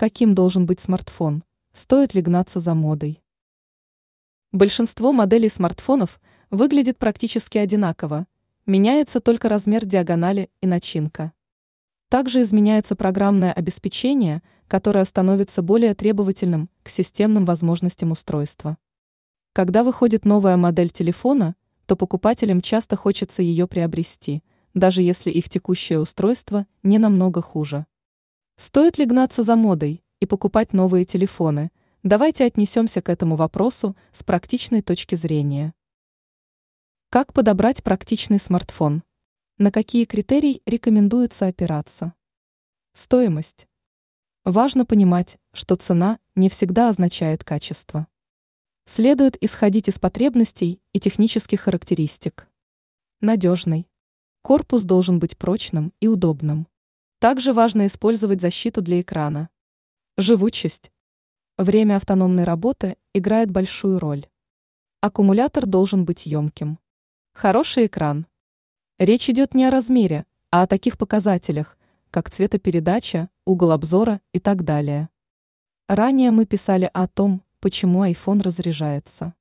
Каким должен быть смартфон? Стоит ли гнаться за модой? Большинство моделей смартфонов выглядит практически одинаково, меняется только размер диагонали и начинка. Также изменяется программное обеспечение, которое становится более требовательным к системным возможностям устройства. Когда выходит новая модель телефона, то покупателям часто хочется ее приобрести, даже если их текущее устройство не намного хуже. Стоит ли гнаться за модой и покупать новые телефоны? Давайте отнесемся к этому вопросу с практичной точки зрения. Как подобрать практичный смартфон? На какие критерии рекомендуется опираться? Стоимость. Важно понимать, что цена не всегда означает качество. Следует исходить из потребностей и технических характеристик. Надежный. Корпус должен быть прочным и удобным. Также важно использовать защиту для экрана. Живучесть. Время автономной работы играет большую роль. Аккумулятор должен быть емким. Хороший экран. Речь идет не о размере, а о таких показателях, как цветопередача, угол обзора и так далее. Ранее мы писали о том, почему iPhone разряжается.